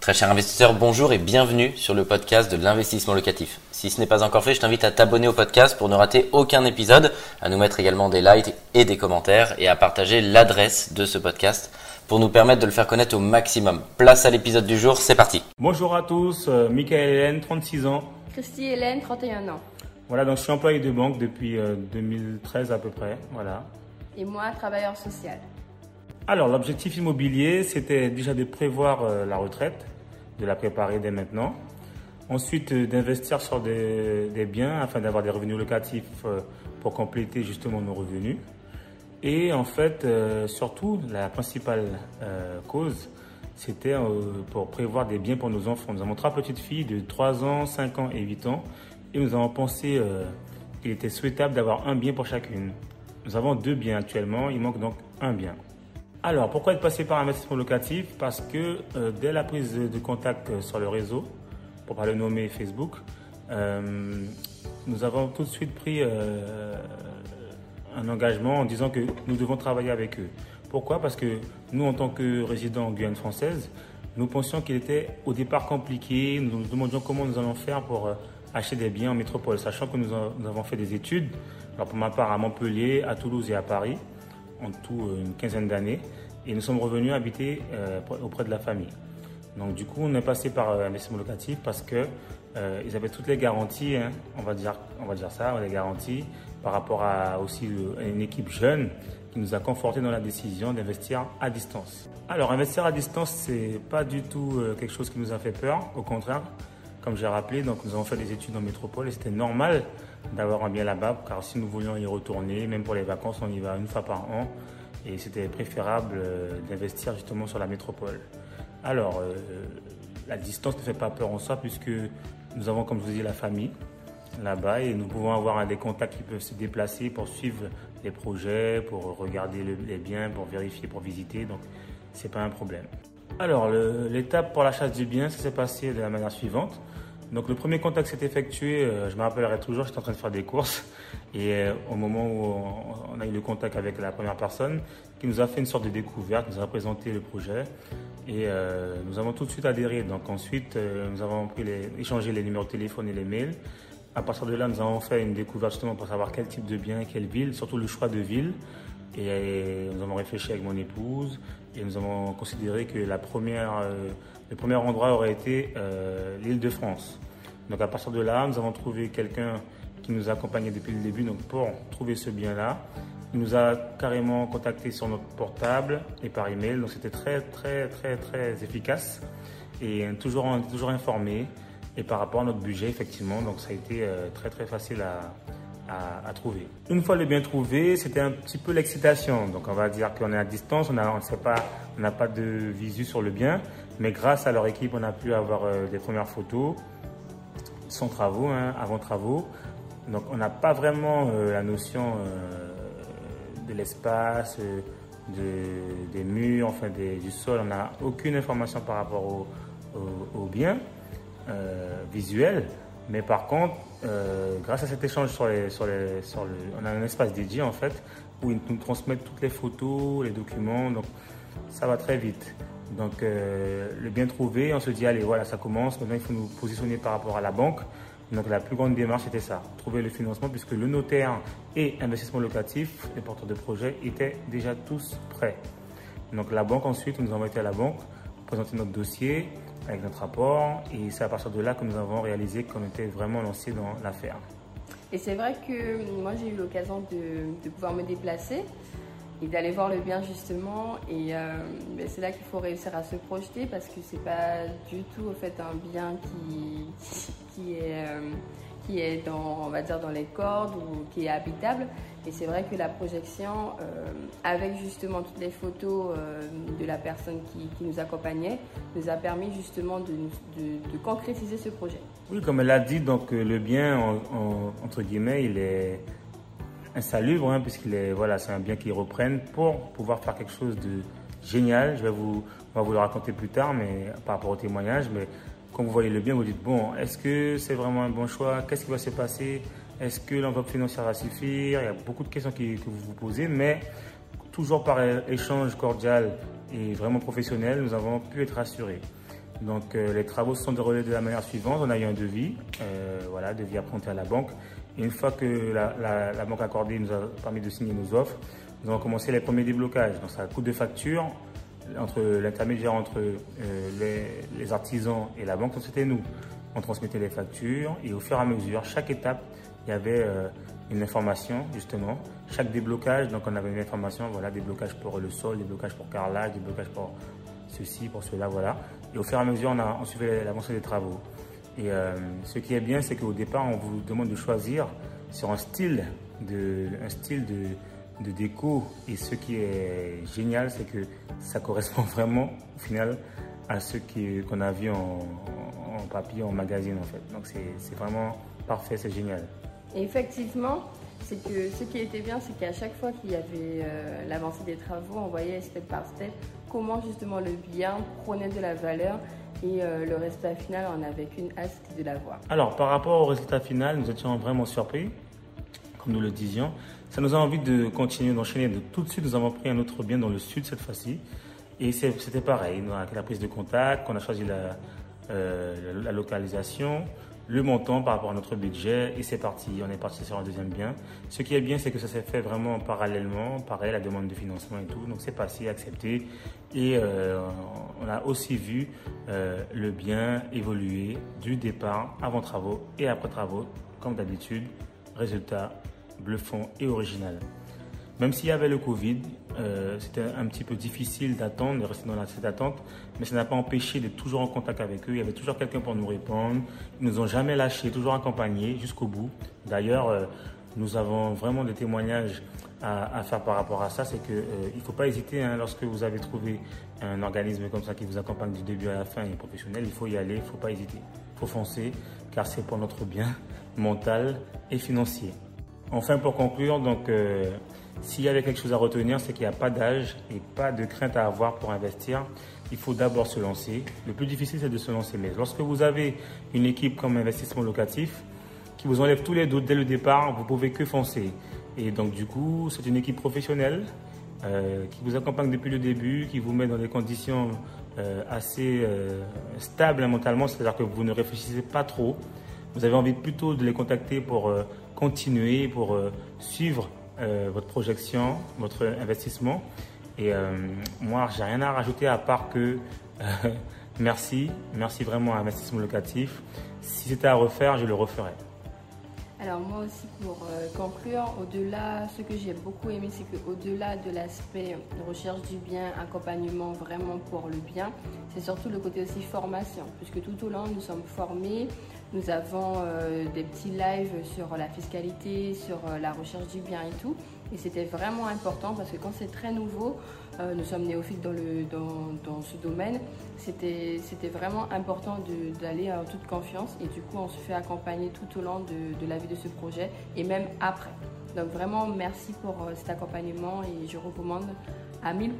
Très cher investisseur, bonjour et bienvenue sur le podcast de l'investissement locatif. Si ce n'est pas encore fait, je t'invite à t'abonner au podcast pour ne rater aucun épisode, à nous mettre également des likes et des commentaires et à partager l'adresse de ce podcast pour nous permettre de le faire connaître au maximum. Place à l'épisode du jour, c'est parti. Bonjour à tous, euh, Michael Hélène, 36 ans. Christy Hélène, 31 ans. Voilà, donc je suis employé de banque depuis 2013 euh, à peu près. Voilà. Et moi, travailleur social. Alors, l'objectif immobilier, c'était déjà de prévoir euh, la retraite, de la préparer dès maintenant. Ensuite, euh, d'investir sur des, biens afin d'avoir des revenus locatifs euh, pour compléter justement nos revenus. Et en fait, surtout, la principale cause, c'était pour prévoir des biens pour nos enfants. Nous avons trois petites filles de 3 ans, 5 ans et 8 ans. Et nous avons pensé qu'il était souhaitable d'avoir un bien pour chacune. Nous avons deux biens actuellement, il manque donc un bien. Alors, pourquoi être passé par investissement locatif? Parce que euh, dès la prise de contact euh, sur le réseau, pour pas le nommer Facebook, euh, nous avons tout de suite pris un engagement en disant que nous devons travailler avec eux. Pourquoi? Parce que nous, en tant que résidents en Guyane française, nous pensions qu'il était au départ compliqué. Nous nous demandions comment nous allons faire pour acheter des biens en métropole, sachant que nous, avons fait des études, pour ma part à Montpellier, à Toulouse et à Paris en tout euh, une quinzaine d'années. Et nous sommes revenus habiter euh, auprès de la famille. Donc du coup, on est passé par euh, investissement locatif parce que avaient toutes les garanties, hein, on va dire, on va dire ça, les garanties par rapport à aussi une équipe jeune qui nous a conforté dans la décision d'investir à distance. Alors investir à distance, c'est pas du tout quelque chose qui nous a fait peur, au contraire. Comme j'ai rappelé, donc nous avons fait des études en métropole et c'était normal d'avoir un bien là-bas, car si nous voulions y retourner, même pour les vacances, on y va une fois par an, et c'était préférable euh, d'investir justement sur la métropole. Alors, euh, la distance ne fait pas peur en soi, puisque nous avons, comme je vous dis, la famille là-bas, et nous pouvons avoir des contacts qui peuvent se déplacer pour suivre les projets, pour regarder les biens, pour vérifier, pour visiter, donc c'est pas un problème. Alors, l'étape pour l'achat du bien, ça s'est passé de la manière suivante. Donc le premier contact s'est effectué, euh, je me rappellerai toujours, j'étais en train de faire des courses et euh, au moment où on, a eu le contact avec la première personne qui nous a fait une sorte de découverte, nous a présenté le projet et euh, nous avons tout de suite adhéré. Donc ensuite, nous avons pris échangé les numéros de téléphone et les mails. À partir de là, nous avons fait une découverte justement pour savoir quel type de bien, quelle ville, surtout le choix de ville. Et nous avons réfléchi avec mon épouse et nous avons considéré que la première, le premier endroit aurait été l'île de France. Donc à partir de là, nous avons trouvé quelqu'un qui nous a accompagnés depuis le début donc pour trouver ce bien-là. Il nous a carrément contacté sur notre portable et par email, donc c'était très très très très efficace et toujours toujours informé et par rapport à notre budget effectivement, donc ça a été euh, très très facile à, trouver. Une fois le bien trouvé, c'était un petit peu l'excitation. Donc on va dire qu'on est à distance, on n'a pas, pas de visu sur le bien, mais grâce à leur équipe, on a pu avoir euh, des premières photos sans travaux, hein, avant travaux. Donc on n'a pas vraiment euh, la notion euh, de l'espace, des murs, enfin du sol. On n'a aucune information par rapport au, bien visuel. Mais par contre, grâce à cet échange sur les, le, on a un espace dédié en fait où ils nous transmettent toutes les photos, les documents. Donc ça va très vite. Donc euh, le bien trouvé, on se dit allez voilà ça commence, maintenant il faut nous positionner par rapport à la banque. Donc la plus grande démarche c'était ça, trouver le financement puisque le notaire et investissement locatif, les porteurs de projet étaient déjà tous prêts. Donc la banque ensuite, nous avons été à la banque, présenter notre dossier avec notre rapport et c'est à partir de là que nous avons réalisé qu'on était vraiment lancé dans l'affaire. Et c'est vrai que moi j'ai eu l'occasion de, pouvoir me déplacer et d'aller voir le bien justement. Et euh, ben, c'est là qu'il faut réussir à se projeter parce que c'est pas du tout au fait un bien qui, qui est, euh, est dans, on va dire, dans les cordes ou qui est habitable. Et c'est vrai que la projection, euh, avec justement toutes les photos de la personne qui, nous accompagnait, nous a permis justement de, de, concrétiser ce projet. Oui, comme elle a dit, donc le bien, entre guillemets, il est insalubre, hein, puisqu'il est, voilà, c'est un bien qu'ils reprennent pour pouvoir faire quelque chose de génial. Je vais vous, va vous le raconter plus tard, mais par rapport au témoignage, mais quand vous voyez le bien, vous dites, bon, est-ce que c'est vraiment un bon choix? Qu'est-ce qui va se passer? Est-ce que l'enveloppe financière va suffire? Il y a beaucoup de questions que vous vous posez, mais toujours par échange cordial et vraiment professionnel, nous avons pu être rassurés. Donc les travaux se sont déroulés de la manière suivante. On a eu un devis, voilà, devis apprenti à la banque. Et une fois que la, banque accordée nous a permis de signer nos offres, nous avons commencé les premiers déblocages. Donc ça coûte de facture entre l'intermédiaire entre les, artisans et la banque, c'était nous. On transmettait les factures et au fur et à mesure, chaque étape, il y avait une information justement. Chaque déblocage, donc on avait une information, voilà, déblocage pour le sol, déblocage pour carrelage, déblocage pour ceci, pour cela, voilà. Et au fur et à mesure, on suivait l'avancée des travaux. Et euh, ce qui est bien, c'est qu'au départ, on vous demande de choisir sur un style de, un style de, de déco. Et ce qui est génial, c'est que ça correspond vraiment, au final, à ce qu'on a vu en, en, papier, en magazine, en fait. Donc c'est vraiment parfait, c'est génial. effectivement, c'est que ce qui était bien, c'est qu'à chaque fois qu'il y avait euh, l'avancée des travaux, on voyait step par step comment justement le bien prenait de la valeur et euh, le résultat final, on n'avait qu'une hâte, de la voir. Alors, par rapport au résultat final, nous étions vraiment surpris, comme nous le disions. Ça nous a envie de continuer, d'enchaîner. tout de suite, nous avons pris un autre bien dans le sud cette fois-ci. Et c'était pareil, avec la prise de contact, on a choisi la, euh, la localisation, le montant par rapport à notre budget et c'est parti. On est parti sur un deuxième bien. Ce qui est bien, c'est que ça s'est fait vraiment parallèlement, pareil, la demande de financement et tout. Donc c'est passé, accepté. Et euh, on a aussi vu euh, le bien évoluer du départ, avant travaux et après travaux, comme d'habitude. Résultat bluffant et original. Même s'il y avait le Covid, euh, c'était un petit peu difficile d'attendre, de rester dans cette attente, mais ça n'a pas empêché d'être toujours en contact avec eux. Il y avait toujours quelqu'un pour nous répondre. Ils nous ont jamais lâchés, toujours accompagnés jusqu'au bout. D'ailleurs, euh, nous avons vraiment des témoignages à, faire par rapport à ça. C'est qu'il euh, ne faut pas hésiter hein, lorsque vous avez trouvé un organisme comme ça qui vous accompagne du début à la fin et professionnel. Il faut y aller, il ne faut pas hésiter. Il faut foncer, car c'est pour notre bien mental et financier. Enfin, pour conclure, donc s'il y avait quelque chose à retenir, c'est qu'il n'y a pas d'âge et pas de crainte à avoir pour investir. Il faut d'abord se lancer. Le plus difficile, c'est de se lancer. Mais lorsque vous avez une équipe comme investissement locatif qui vous enlève tous les doutes dès le départ, vous pouvez que foncer. Et donc, du coup, c'est une équipe professionnelle euh, qui vous accompagne depuis le début, qui vous met dans des conditions euh, assez euh, stables mentalement, c'est-à-dire que vous ne réfléchissez pas trop. Vous avez envie plutôt de les contacter pour continuer, pour suivre euh, votre projection, votre investissement. Et euh, moi, j'ai rien à rajouter à part que euh, merci, merci vraiment à Investissement Locatif. Si c'était à refaire, je le referais. Alors moi aussi pour conclure, au-delà, ce que j'ai beaucoup aimé, c'est qu'au-delà de l'aspect recherche du bien, accompagnement vraiment pour le bien, c'est surtout le côté aussi formation, puisque tout au long nous sommes formés, nous avons euh, des petits lives sur la fiscalité, sur euh, la recherche du bien et tout. Et c'était vraiment important parce que quand c'est très nouveau, euh, nous sommes néophytes dans, le, dans, ce domaine, c'était vraiment important d'aller en toute confiance. Et du coup, on se fait accompagner tout au long de, la vie de ce projet et même après. Donc vraiment, merci pour cet accompagnement et je recommande à 1000%.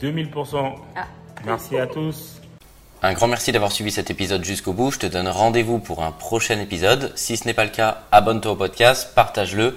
2000%. Ah. Merci à tous. Un grand merci d'avoir suivi cet épisode jusqu'au bout. Je te donne rendez-vous pour un prochain épisode. Si ce n'est pas le cas, abonne-toi au podcast, partage-le,